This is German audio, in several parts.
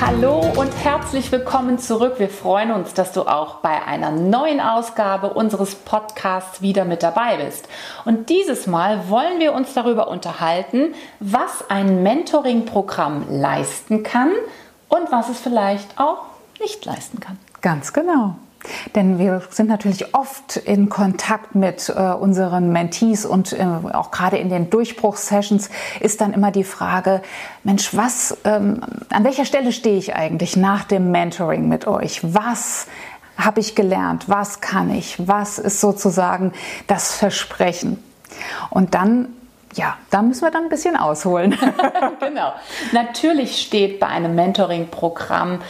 Hallo und herzlich willkommen zurück. Wir freuen uns, dass du auch bei einer neuen Ausgabe unseres Podcasts wieder mit dabei bist. Und dieses Mal wollen wir uns darüber unterhalten, was ein Mentoring-Programm leisten kann und was es vielleicht auch nicht leisten kann. Ganz genau. Denn wir sind natürlich oft in Kontakt mit äh, unseren Mentees und äh, auch gerade in den Durchbruchssessions ist dann immer die Frage, Mensch, was, ähm, an welcher Stelle stehe ich eigentlich nach dem Mentoring mit euch? Was habe ich gelernt? Was kann ich? Was ist sozusagen das Versprechen? Und dann ja, da müssen wir dann ein bisschen ausholen. genau. Natürlich steht bei einem Mentoring-Programm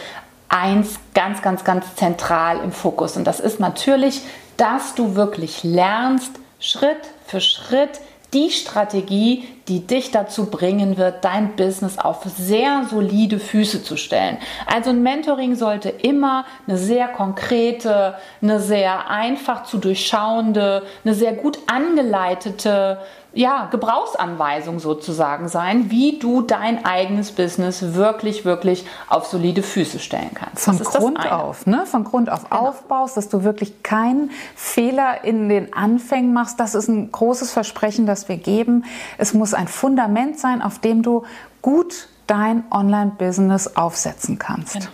eins ganz, ganz, ganz zentral im Fokus. Und das ist natürlich, dass du wirklich lernst, Schritt für Schritt die Strategie, die dich dazu bringen wird, dein Business auf sehr solide Füße zu stellen. Also ein Mentoring sollte immer eine sehr konkrete, eine sehr einfach zu durchschauende, eine sehr gut angeleitete ja, Gebrauchsanweisung sozusagen sein, wie du dein eigenes Business wirklich, wirklich auf solide Füße stellen kannst. Von Grund auf, ne? Von Grund auf genau. aufbaust, dass du wirklich keinen Fehler in den Anfängen machst. Das ist ein großes Versprechen, das wir geben. Es muss ein Fundament sein, auf dem du gut dein Online-Business aufsetzen kannst. Genau.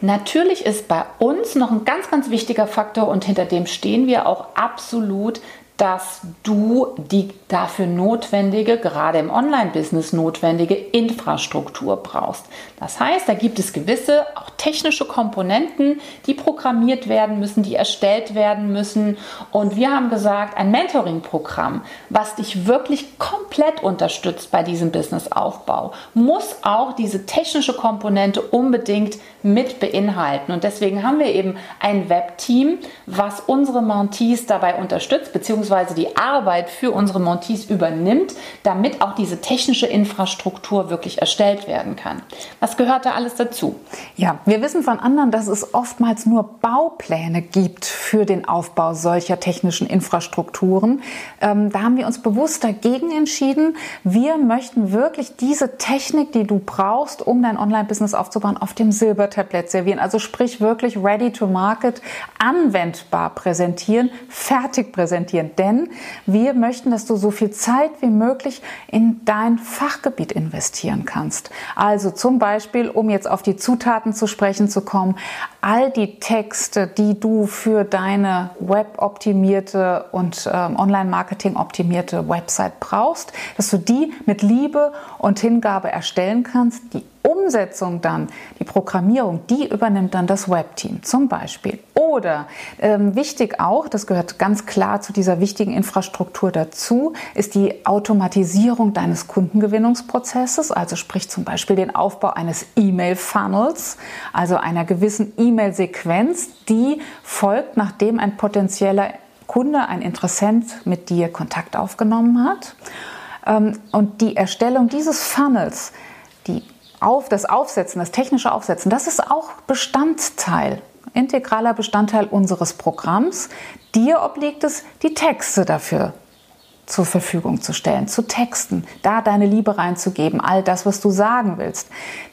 Natürlich ist bei uns noch ein ganz, ganz wichtiger Faktor und hinter dem stehen wir auch absolut, dass du die dafür notwendige, gerade im Online-Business notwendige Infrastruktur brauchst. Das heißt, da gibt es gewisse auch technische Komponenten, die programmiert werden müssen, die erstellt werden müssen. Und wir haben gesagt, ein Mentoring-Programm, was dich wirklich komplett unterstützt bei diesem Businessaufbau, muss auch diese technische Komponente unbedingt mit beinhalten. Und deswegen haben wir eben ein Webteam, was unsere Mentees dabei unterstützt, beziehungsweise beziehungsweise die Arbeit für unsere Montees übernimmt, damit auch diese technische Infrastruktur wirklich erstellt werden kann. Was gehört da alles dazu? Ja, wir wissen von anderen, dass es oftmals nur Baupläne gibt für den Aufbau solcher technischen Infrastrukturen. Ähm, da haben wir uns bewusst dagegen entschieden. Wir möchten wirklich diese Technik, die du brauchst, um dein Online-Business aufzubauen, auf dem Silbertablett servieren. Also sprich wirklich ready to market, anwendbar präsentieren, fertig präsentieren denn wir möchten, dass du so viel Zeit wie möglich in dein Fachgebiet investieren kannst. Also zum Beispiel, um jetzt auf die Zutaten zu sprechen zu kommen, all die Texte, die du für deine weboptimierte und ähm, Online-Marketing optimierte Website brauchst, dass du die mit Liebe und Hingabe erstellen kannst, die Umsetzung dann, die Programmierung, die übernimmt dann das Webteam zum Beispiel. Oder ähm, wichtig auch, das gehört ganz klar zu dieser wichtigen Infrastruktur dazu, ist die Automatisierung deines Kundengewinnungsprozesses, also sprich zum Beispiel den Aufbau eines E-Mail-Funnels, also einer gewissen E-Mail-Sequenz, die folgt, nachdem ein potenzieller Kunde, ein Interessent mit dir Kontakt aufgenommen hat. Ähm, und die Erstellung dieses Funnels, die auf, das Aufsetzen, das technische Aufsetzen, das ist auch Bestandteil, integraler Bestandteil unseres Programms. Dir obliegt es, die Texte dafür zur Verfügung zu stellen, zu texten, da deine Liebe reinzugeben, all das, was du sagen willst.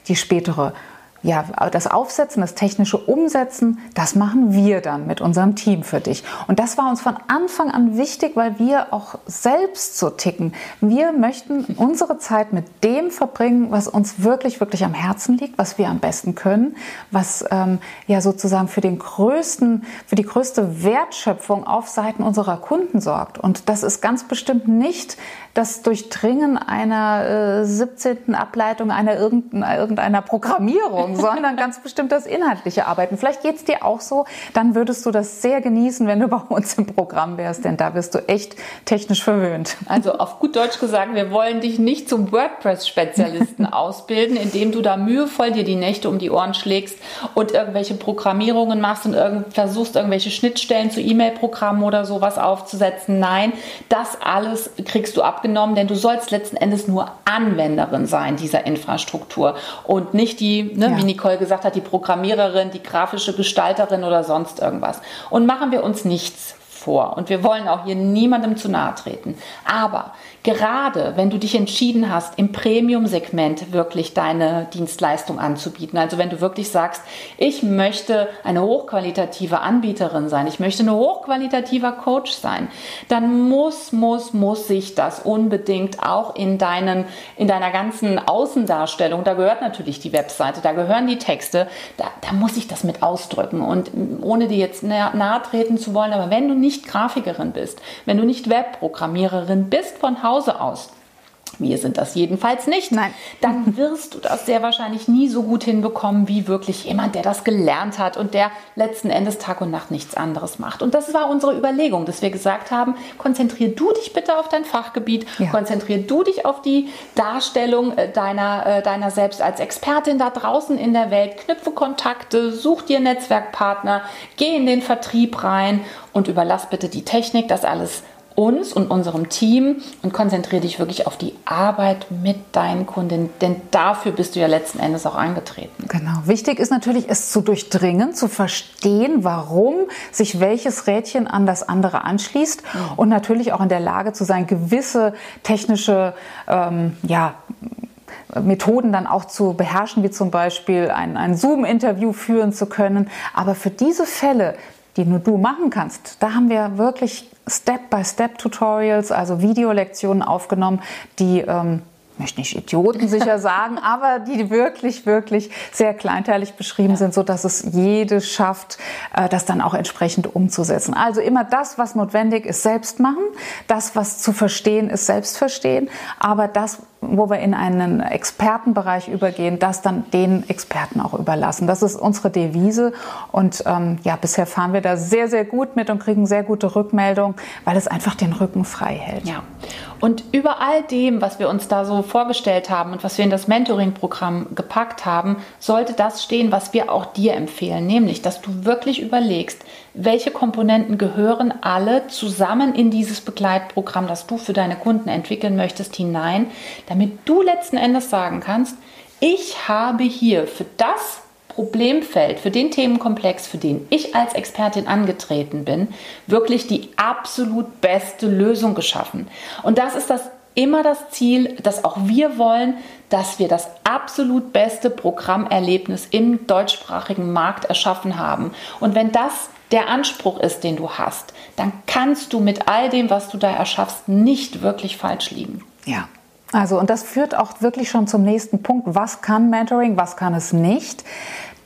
Die spätere ja, das Aufsetzen, das technische Umsetzen, das machen wir dann mit unserem Team für dich. Und das war uns von Anfang an wichtig, weil wir auch selbst so ticken. Wir möchten unsere Zeit mit dem verbringen, was uns wirklich, wirklich am Herzen liegt, was wir am besten können, was ähm, ja sozusagen für den größten, für die größte Wertschöpfung auf Seiten unserer Kunden sorgt. Und das ist ganz bestimmt nicht das Durchdringen einer äh, 17. Ableitung einer irgendeiner Programmierung, Übung, sondern ganz bestimmt das inhaltliche Arbeiten. Vielleicht geht es dir auch so, dann würdest du das sehr genießen, wenn du bei uns im Programm wärst, denn da wirst du echt technisch verwöhnt. Also auf gut Deutsch gesagt, wir wollen dich nicht zum WordPress-Spezialisten ausbilden, indem du da mühevoll dir die Nächte um die Ohren schlägst und irgendwelche Programmierungen machst und irgend, versuchst, irgendwelche Schnittstellen zu E-Mail-Programmen oder sowas aufzusetzen. Nein, das alles kriegst du abgenommen, denn du sollst letzten Endes nur Anwenderin sein dieser Infrastruktur und nicht die, ne, ja. Wie Nicole gesagt hat, die Programmiererin, die grafische Gestalterin oder sonst irgendwas. Und machen wir uns nichts vor. Und wir wollen auch hier niemandem zu nahe treten. Aber gerade wenn du dich entschieden hast, im Premium-Segment wirklich deine Dienstleistung anzubieten, also wenn du wirklich sagst, ich möchte eine hochqualitative Anbieterin sein, ich möchte ein hochqualitativer Coach sein, dann muss, muss, muss sich das unbedingt auch in, deinen, in deiner ganzen Außendarstellung, da gehört natürlich die Webseite, da gehören die Texte, da, da muss ich das mit ausdrücken. Und ohne dir jetzt nahe treten zu wollen, aber wenn du nicht Grafikerin bist, wenn du nicht Webprogrammiererin bist von Haus Hause aus. Wir sind das jedenfalls nicht. Nein. Dann wirst du das sehr wahrscheinlich nie so gut hinbekommen wie wirklich jemand, der das gelernt hat und der letzten Endes Tag und Nacht nichts anderes macht. Und das war unsere Überlegung, dass wir gesagt haben, konzentrier du dich bitte auf dein Fachgebiet, ja. konzentrier du dich auf die Darstellung äh, deiner, äh, deiner selbst als Expertin da draußen in der Welt, knüpfe Kontakte, such dir Netzwerkpartner, geh in den Vertrieb rein und überlass bitte die Technik, das alles uns und unserem Team und konzentriere dich wirklich auf die Arbeit mit deinen Kunden, denn dafür bist du ja letzten Endes auch angetreten. Genau. Wichtig ist natürlich, es zu durchdringen, zu verstehen, warum sich welches Rädchen an das andere anschließt mhm. und natürlich auch in der Lage zu sein, gewisse technische ähm, ja, Methoden dann auch zu beherrschen, wie zum Beispiel ein, ein Zoom-Interview führen zu können. Aber für diese Fälle, die nur du machen kannst, da haben wir wirklich Step-by-Step-Tutorials, also Videolektionen aufgenommen, die ähm, möchte nicht Idioten sicher sagen, aber die wirklich, wirklich sehr kleinteilig beschrieben ja. sind, so dass es jede schafft, äh, das dann auch entsprechend umzusetzen. Also immer das, was notwendig ist, selbst machen. Das, was zu verstehen ist, selbst verstehen. Aber das, wo wir in einen Expertenbereich übergehen, das dann den Experten auch überlassen. Das ist unsere Devise und ähm, ja, bisher fahren wir da sehr, sehr gut mit und kriegen sehr gute Rückmeldungen, weil es einfach den Rücken frei hält. Ja. Und über all dem, was wir uns da so vorgestellt haben und was wir in das Mentoring-Programm gepackt haben, sollte das stehen, was wir auch dir empfehlen, nämlich, dass du wirklich überlegst, welche Komponenten gehören alle zusammen in dieses Begleitprogramm, das du für deine Kunden entwickeln möchtest, hinein, damit du letzten Endes sagen kannst, ich habe hier für das Problemfeld, für den Themenkomplex, für den ich als Expertin angetreten bin, wirklich die absolut beste Lösung geschaffen. Und das ist das immer das Ziel, dass auch wir wollen, dass wir das absolut beste Programmerlebnis im deutschsprachigen Markt erschaffen haben. Und wenn das der Anspruch ist, den du hast, dann kannst du mit all dem, was du da erschaffst, nicht wirklich falsch liegen. Ja. Also, und das führt auch wirklich schon zum nächsten Punkt. Was kann Mentoring, was kann es nicht?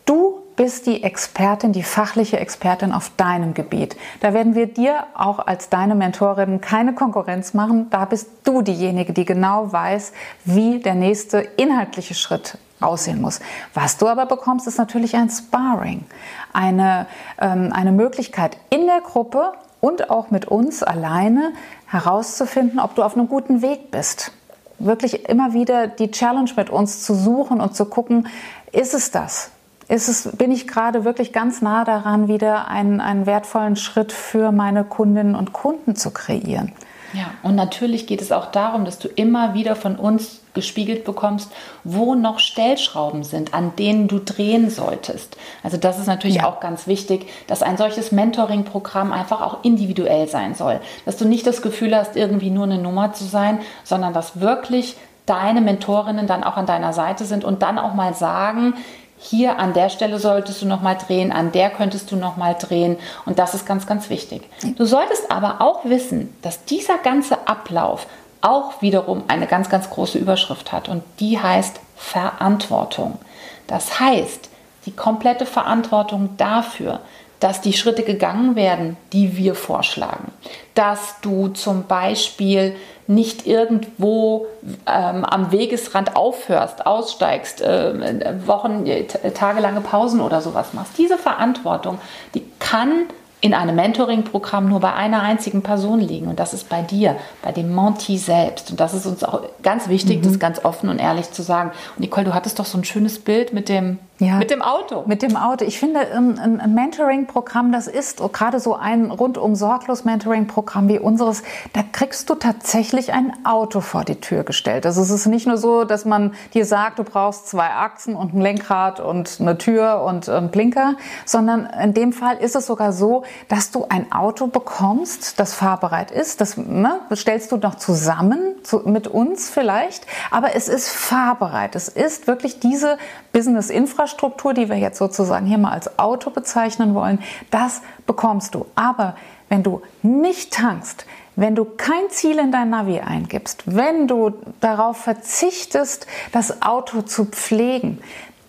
Du bist die Expertin, die fachliche Expertin auf deinem Gebiet. Da werden wir dir auch als deine Mentorin keine Konkurrenz machen. Da bist du diejenige, die genau weiß, wie der nächste inhaltliche Schritt aussehen muss. Was du aber bekommst, ist natürlich ein Sparring, eine, ähm, eine Möglichkeit in der Gruppe und auch mit uns alleine herauszufinden, ob du auf einem guten Weg bist. Wirklich immer wieder die Challenge mit uns zu suchen und zu gucken, ist es das? ist es, bin ich gerade wirklich ganz nah daran, wieder einen, einen wertvollen Schritt für meine Kundinnen und Kunden zu kreieren. Ja, und natürlich geht es auch darum, dass du immer wieder von uns gespiegelt bekommst, wo noch Stellschrauben sind, an denen du drehen solltest. Also das ist natürlich ja. auch ganz wichtig, dass ein solches Mentoring-Programm einfach auch individuell sein soll. Dass du nicht das Gefühl hast, irgendwie nur eine Nummer zu sein, sondern dass wirklich deine Mentorinnen dann auch an deiner Seite sind und dann auch mal sagen, hier an der Stelle solltest du noch mal drehen, an der könntest du noch mal drehen und das ist ganz ganz wichtig. Du solltest aber auch wissen, dass dieser ganze Ablauf auch wiederum eine ganz ganz große Überschrift hat und die heißt Verantwortung. Das heißt, die komplette Verantwortung dafür, dass die Schritte gegangen werden, die wir vorschlagen. Dass du zum Beispiel nicht irgendwo ähm, am Wegesrand aufhörst, aussteigst, äh, Wochen, tagelange Pausen oder sowas machst. Diese Verantwortung, die kann in einem Mentoring-Programm nur bei einer einzigen Person liegen und das ist bei dir, bei dem Monty selbst. Und das ist uns auch ganz wichtig, mhm. das ganz offen und ehrlich zu sagen. Und Nicole, du hattest doch so ein schönes Bild mit dem ja, mit dem Auto. Mit dem Auto. Ich finde, ein, ein Mentoring-Programm, das ist gerade so ein rundum sorglos Mentoring-Programm wie unseres, da kriegst du tatsächlich ein Auto vor die Tür gestellt. Also es ist nicht nur so, dass man dir sagt, du brauchst zwei Achsen und ein Lenkrad und eine Tür und einen Blinker, sondern in dem Fall ist es sogar so, dass du ein Auto bekommst, das fahrbereit ist. Das ne, stellst du noch zusammen zu, mit uns vielleicht, aber es ist fahrbereit. Es ist wirklich diese Business-Infrastruktur, die wir jetzt sozusagen hier mal als Auto bezeichnen wollen, das bekommst du. Aber wenn du nicht tankst, wenn du kein Ziel in dein Navi eingibst, wenn du darauf verzichtest, das Auto zu pflegen,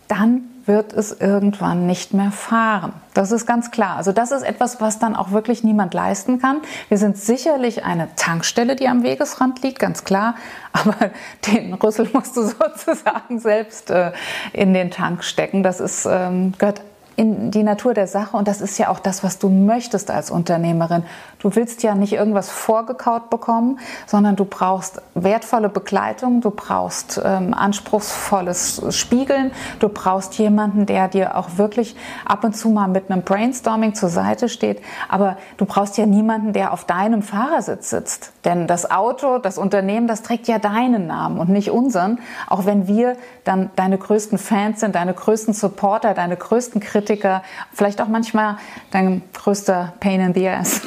dann wird es irgendwann nicht mehr fahren. Das ist ganz klar. Also das ist etwas, was dann auch wirklich niemand leisten kann. Wir sind sicherlich eine Tankstelle, die am Wegesrand liegt, ganz klar. Aber den Rüssel musst du sozusagen selbst äh, in den Tank stecken. Das ist, ähm, gehört in die Natur der Sache. Und das ist ja auch das, was du möchtest als Unternehmerin. Du willst ja nicht irgendwas vorgekaut bekommen, sondern du brauchst wertvolle Begleitung, du brauchst ähm, anspruchsvolles Spiegeln, du brauchst jemanden, der dir auch wirklich ab und zu mal mit einem Brainstorming zur Seite steht, aber du brauchst ja niemanden, der auf deinem Fahrersitz sitzt, denn das Auto, das Unternehmen, das trägt ja deinen Namen und nicht unseren, auch wenn wir dann deine größten Fans sind, deine größten Supporter, deine größten Kritiker Kritiker, vielleicht auch manchmal dein größter Pain in the Ass.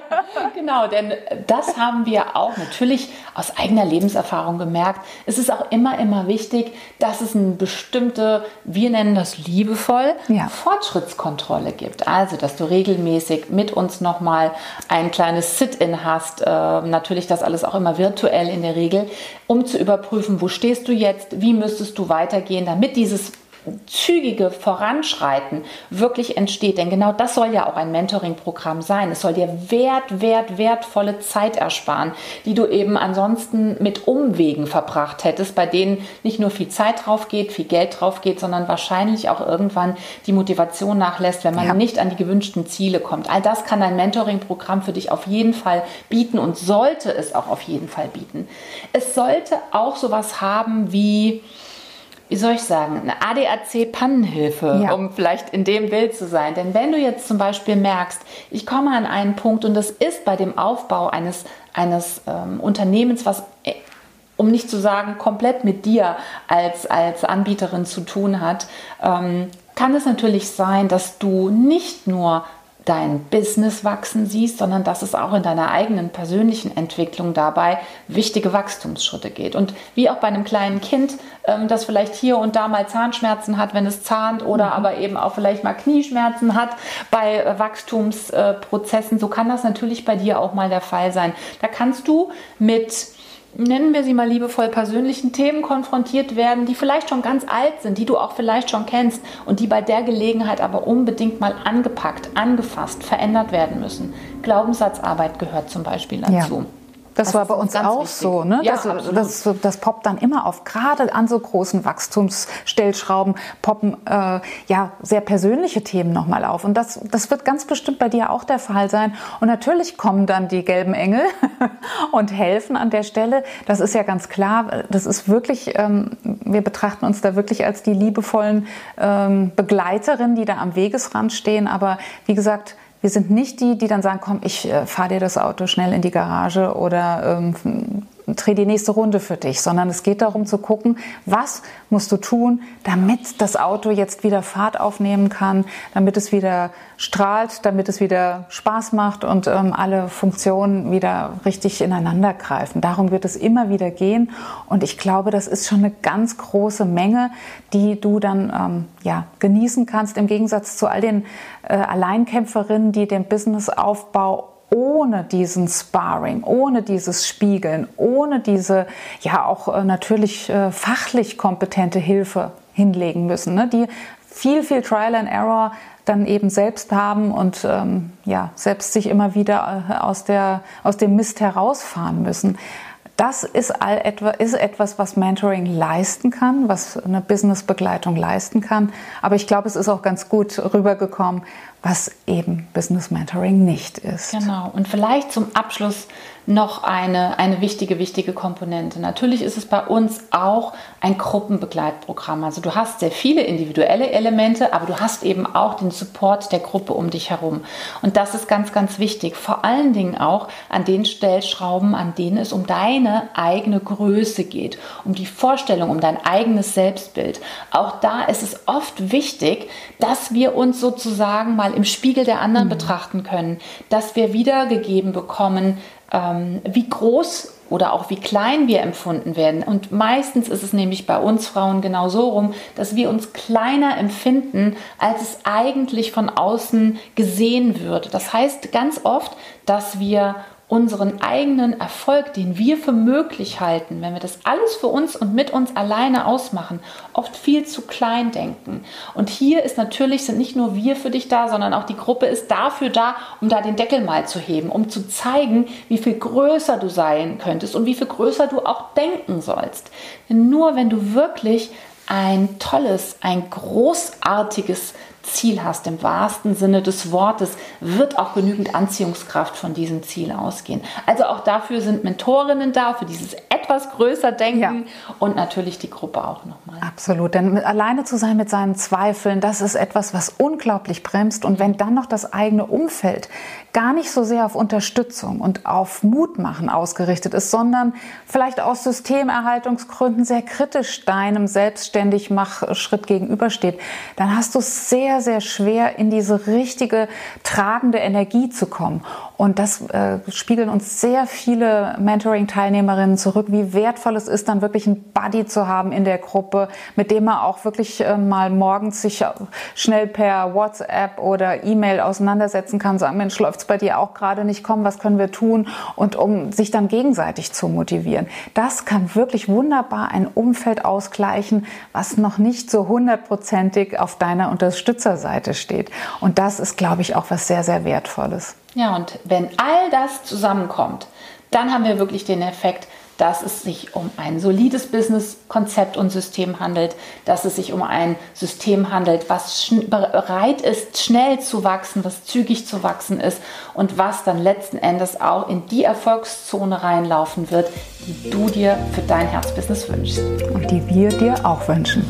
genau, denn das haben wir auch natürlich aus eigener Lebenserfahrung gemerkt. Es ist auch immer, immer wichtig, dass es eine bestimmte, wir nennen das liebevoll, ja. Fortschrittskontrolle gibt. Also, dass du regelmäßig mit uns nochmal ein kleines Sit-in hast. Äh, natürlich das alles auch immer virtuell in der Regel, um zu überprüfen, wo stehst du jetzt, wie müsstest du weitergehen, damit dieses zügige Voranschreiten wirklich entsteht. Denn genau das soll ja auch ein Mentoring-Programm sein. Es soll dir wert, wert, wertvolle Zeit ersparen, die du eben ansonsten mit Umwegen verbracht hättest, bei denen nicht nur viel Zeit drauf geht, viel Geld drauf geht, sondern wahrscheinlich auch irgendwann die Motivation nachlässt, wenn man ja. nicht an die gewünschten Ziele kommt. All das kann ein Mentoring-Programm für dich auf jeden Fall bieten und sollte es auch auf jeden Fall bieten. Es sollte auch sowas haben wie wie soll ich sagen, eine ADAC-Pannenhilfe, ja. um vielleicht in dem Bild zu sein. Denn wenn du jetzt zum Beispiel merkst, ich komme an einen Punkt und das ist bei dem Aufbau eines, eines ähm, Unternehmens, was äh, um nicht zu sagen, komplett mit dir als, als Anbieterin zu tun hat, ähm, kann es natürlich sein, dass du nicht nur dein Business wachsen siehst, sondern dass es auch in deiner eigenen persönlichen Entwicklung dabei wichtige Wachstumsschritte geht. Und wie auch bei einem kleinen Kind, ähm, das vielleicht hier und da mal Zahnschmerzen hat, wenn es zahnt, oder mhm. aber eben auch vielleicht mal Knieschmerzen hat bei äh, Wachstumsprozessen, so kann das natürlich bei dir auch mal der Fall sein. Da kannst du mit nennen wir sie mal liebevoll, persönlichen Themen konfrontiert werden, die vielleicht schon ganz alt sind, die du auch vielleicht schon kennst und die bei der Gelegenheit aber unbedingt mal angepackt, angefasst, verändert werden müssen. Glaubenssatzarbeit gehört zum Beispiel dazu. Ja. Das, das war bei uns auch wichtig. so. Ne? Ja, das, das, das, poppt dann immer auf. Gerade an so großen Wachstumsstellschrauben poppen äh, ja sehr persönliche Themen nochmal auf. Und das, das wird ganz bestimmt bei dir auch der Fall sein. Und natürlich kommen dann die gelben Engel und helfen an der Stelle. Das ist ja ganz klar. Das ist wirklich, ähm, wir betrachten uns da wirklich als die liebevollen ähm, Begleiterinnen, die da am Wegesrand stehen. Aber wie gesagt, wir sind nicht die, die dann sagen, komm, ich äh, fahre dir das Auto schnell in die Garage oder ähm, dreh die nächste Runde für dich, sondern es geht darum zu gucken, was musst du tun, damit das Auto jetzt wieder Fahrt aufnehmen kann, damit es wieder strahlt, damit es wieder Spaß macht und ähm, alle Funktionen wieder richtig ineinander greifen. Darum wird es immer wieder gehen und ich glaube, das ist schon eine ganz große Menge, die du dann ähm, ja, genießen kannst im Gegensatz zu all den äh, Alleinkämpferinnen, die den Businessaufbau ohne diesen Sparring, ohne dieses Spiegeln, ohne diese ja auch äh, natürlich äh, fachlich kompetente Hilfe hinlegen müssen. Ne? Die viel, viel Trial and Error dann eben selbst haben und ähm, ja, selbst sich immer wieder äh, aus, der, aus dem Mist herausfahren müssen. Das ist, all etwa, ist etwas, was Mentoring leisten kann, was eine Businessbegleitung leisten kann. Aber ich glaube, es ist auch ganz gut rübergekommen, was eben Business Mentoring nicht ist. Genau. Und vielleicht zum Abschluss noch eine, eine wichtige, wichtige Komponente. Natürlich ist es bei uns auch ein Gruppenbegleitprogramm. Also du hast sehr viele individuelle Elemente, aber du hast eben auch den Support der Gruppe um dich herum. Und das ist ganz, ganz wichtig. Vor allen Dingen auch an den Stellschrauben, an denen es um deine eigene Größe geht, um die Vorstellung, um dein eigenes Selbstbild. Auch da ist es oft wichtig, dass wir uns sozusagen mal im Spiegel der anderen mhm. betrachten können, dass wir wiedergegeben bekommen, wie groß oder auch wie klein wir empfunden werden. Und meistens ist es nämlich bei uns Frauen genau so rum, dass wir uns kleiner empfinden, als es eigentlich von außen gesehen wird. Das heißt ganz oft, dass wir unseren eigenen Erfolg, den wir für möglich halten, wenn wir das alles für uns und mit uns alleine ausmachen, oft viel zu klein denken. Und hier ist natürlich, sind nicht nur wir für dich da, sondern auch die Gruppe ist dafür da, um da den Deckel mal zu heben, um zu zeigen, wie viel größer du sein könntest und wie viel größer du auch denken sollst. Denn nur wenn du wirklich ein tolles, ein großartiges Ziel hast, im wahrsten Sinne des Wortes, wird auch genügend Anziehungskraft von diesem Ziel ausgehen. Also auch dafür sind Mentorinnen da, für dieses etwas größer Denken ja. und natürlich die Gruppe auch nochmal. Absolut, denn alleine zu sein mit seinen Zweifeln, das ist etwas, was unglaublich bremst. Und wenn dann noch das eigene Umfeld gar nicht so sehr auf Unterstützung und auf Mutmachen ausgerichtet ist, sondern vielleicht aus Systemerhaltungsgründen sehr kritisch deinem selbstständig Machschritt gegenübersteht, dann hast du es sehr, sehr schwer, in diese richtige tragende Energie zu kommen. Und das äh, spiegeln uns sehr viele Mentoring-Teilnehmerinnen zurück, wie wertvoll es ist, dann wirklich einen Buddy zu haben in der Gruppe, mit dem man auch wirklich äh, mal morgens sich schnell per WhatsApp oder E-Mail auseinandersetzen kann, sagen, Mensch, läuft's bei dir auch gerade nicht, komm, was können wir tun? Und um sich dann gegenseitig zu motivieren. Das kann wirklich wunderbar ein Umfeld ausgleichen, was noch nicht so hundertprozentig auf deiner Unterstützerseite steht. Und das ist, glaube ich, auch was sehr, sehr Wertvolles. Ja, und wenn all das zusammenkommt, dann haben wir wirklich den Effekt, dass es sich um ein solides Business-Konzept und System handelt, dass es sich um ein System handelt, was bereit ist, schnell zu wachsen, was zügig zu wachsen ist und was dann letzten Endes auch in die Erfolgszone reinlaufen wird, die du dir für dein Herzbusiness wünschst. Und die wir dir auch wünschen.